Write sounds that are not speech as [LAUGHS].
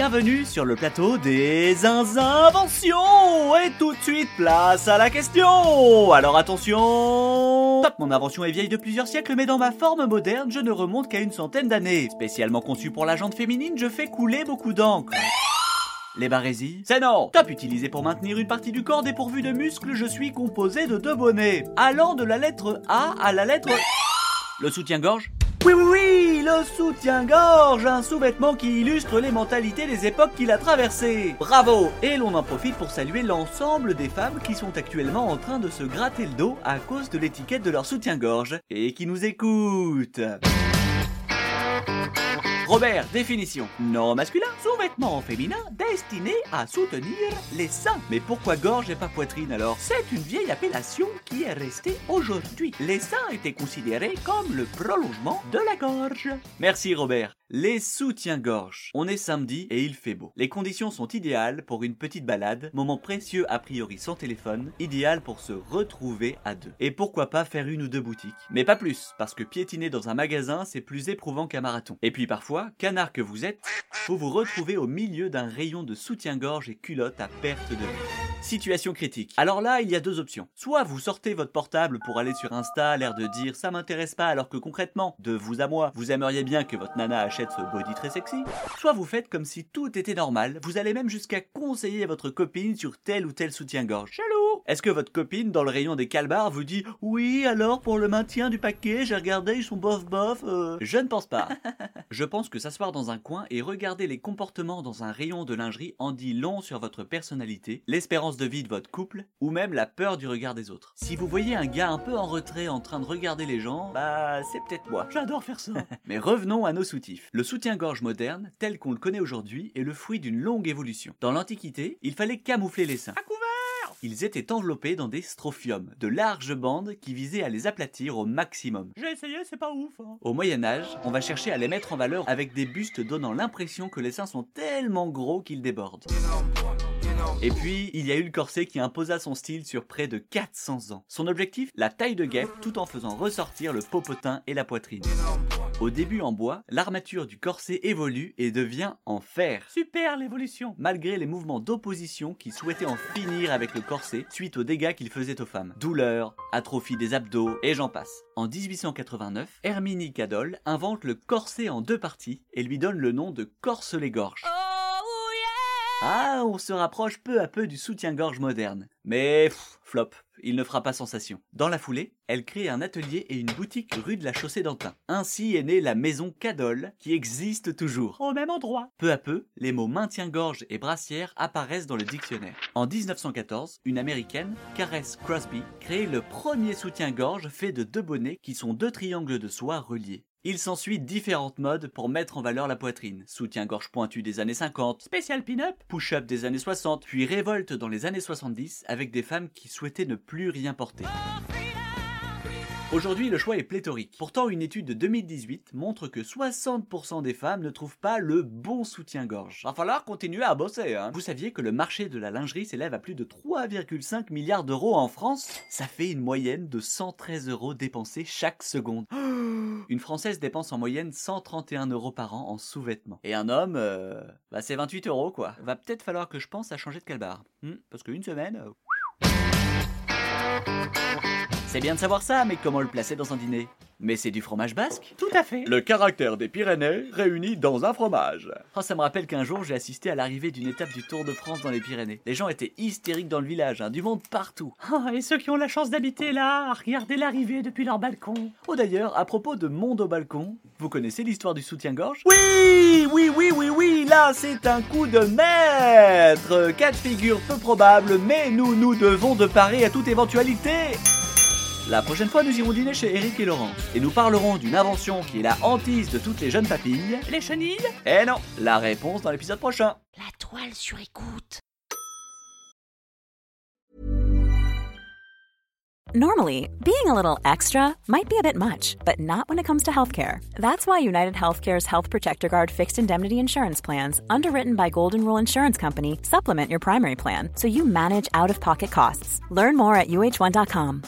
Bienvenue sur le plateau des inventions Et tout de suite, place à la question Alors attention Top Mon invention est vieille de plusieurs siècles, mais dans ma forme moderne, je ne remonte qu'à une centaine d'années. Spécialement conçu pour la jante féminine, je fais couler beaucoup d'encre. Les barésies? C'est non Top utilisé pour maintenir une partie du corps dépourvu de muscles, je suis composé de deux bonnets. Allant de la lettre A à la lettre... Le soutien-gorge? Oui, oui, oui, le soutien-gorge, un sous-vêtement qui illustre les mentalités des époques qu'il a traversées. Bravo Et l'on en profite pour saluer l'ensemble des femmes qui sont actuellement en train de se gratter le dos à cause de l'étiquette de leur soutien-gorge et qui nous écoutent. Robert, définition. Non masculin, sous-vêtement féminin destiné à soutenir les seins. Mais pourquoi gorge et pas poitrine alors? C'est une vieille appellation qui est restée aujourd'hui. Les seins étaient considérés comme le prolongement de la gorge. Merci Robert. Les soutiens-gorge. On est samedi et il fait beau. Les conditions sont idéales pour une petite balade, moment précieux a priori sans téléphone, idéal pour se retrouver à deux. Et pourquoi pas faire une ou deux boutiques. Mais pas plus, parce que piétiner dans un magasin, c'est plus éprouvant qu'un marathon. Et puis parfois, canard que vous êtes, vous vous retrouvez au milieu d'un rayon de soutien-gorge et culotte à perte de vue. Situation critique. Alors là, il y a deux options. Soit vous sortez votre portable pour aller sur Insta, l'air de dire ça m'intéresse pas, alors que concrètement, de vous à moi, vous aimeriez bien que votre nana achète ce body très sexy. Soit vous faites comme si tout était normal, vous allez même jusqu'à conseiller à votre copine sur tel ou tel soutien-gorge. Chelou Est-ce que votre copine, dans le rayon des calbars, vous dit oui, alors pour le maintien du paquet, j'ai regardé, ils sont bof bof euh... Je ne pense pas. [LAUGHS] Je pense que s'asseoir dans un coin et regarder les comportements dans un rayon de lingerie en dit long sur votre personnalité, l'espérance de vie de votre couple, ou même la peur du regard des autres. Si vous voyez un gars un peu en retrait en train de regarder les gens, bah c'est peut-être moi. J'adore faire ça. [LAUGHS] Mais revenons à nos soutifs. Le soutien-gorge moderne, tel qu'on le connaît aujourd'hui, est le fruit d'une longue évolution. Dans l'Antiquité, il fallait camoufler les seins. Ils étaient enveloppés dans des strophiums, de larges bandes qui visaient à les aplatir au maximum. J'ai essayé, c'est pas ouf. hein. Au Moyen Âge, on va chercher à les mettre en valeur avec des bustes donnant l'impression que les seins sont tellement gros qu'ils débordent. Et puis, il y a eu le corset qui imposa son style sur près de 400 ans. Son objectif La taille de guêpe tout en faisant ressortir le popotin et la poitrine. Au début en bois, l'armature du corset évolue et devient en fer. Super l'évolution Malgré les mouvements d'opposition qui souhaitaient en finir avec le corset suite aux dégâts qu'il faisait aux femmes. Douleur, atrophie des abdos et j'en passe. En 1889, Herminie Cadol invente le corset en deux parties et lui donne le nom de corselet-gorge. Ah, on se rapproche peu à peu du soutien-gorge moderne. Mais pff, flop, il ne fera pas sensation. Dans la foulée, elle crée un atelier et une boutique rue de la Chaussée d'Antin. Ainsi est née la maison Cadol, qui existe toujours. Au même endroit. Peu à peu, les mots maintien-gorge et brassière apparaissent dans le dictionnaire. En 1914, une américaine, Caress Crosby, crée le premier soutien-gorge fait de deux bonnets qui sont deux triangles de soie reliés. Il s'ensuit différentes modes pour mettre en valeur la poitrine. Soutien-gorge pointu des années 50, spécial pin-up, push-up des années 60, puis révolte dans les années 70 avec des femmes qui souhaitaient ne plus rien porter. Aujourd'hui, le choix est pléthorique. Pourtant, une étude de 2018 montre que 60% des femmes ne trouvent pas le bon soutien-gorge. Va falloir continuer à bosser, hein. Vous saviez que le marché de la lingerie s'élève à plus de 3,5 milliards d'euros en France? Ça fait une moyenne de 113 euros dépensés chaque seconde. Une Française dépense en moyenne 131 euros par an en sous-vêtements. Et un homme, euh, bah c'est 28 euros quoi. Va peut-être falloir que je pense à changer de calbar. Hmm, parce qu'une semaine... euh, c'est bien de savoir ça, mais comment le placer dans un dîner? Mais c'est du fromage basque Tout à fait. Le caractère des Pyrénées réuni dans un fromage. Oh, ça me rappelle qu'un jour j'ai assisté à l'arrivée d'une étape du Tour de France dans les Pyrénées. Les gens étaient hystériques dans le village, hein, du monde partout. Ah, et ceux qui ont la chance d'habiter là, à regarder l'arrivée depuis leur balcon. Oh d'ailleurs, à propos de monde au balcon, vous connaissez l'histoire du soutien-gorge? Oui, oui, oui, oui, oui, là c'est un coup de maître Cas de figure peu probable, mais nous nous devons de parer à toute éventualité La prochaine fois, nous irons dîner chez Eric et Laurent. Et nous parlerons d'une invention qui est la hantise de toutes les jeunes papilles. Les chenilles? Eh non, la réponse dans l'épisode prochain. La toile sur écoute. Normally, being a little extra might be a bit much, but not when it comes to healthcare. That's why United Healthcare's Health Protector Guard fixed indemnity insurance plans, underwritten by Golden Rule Insurance Company, supplement your primary plan so you manage out of pocket costs. Learn more at uh1.com.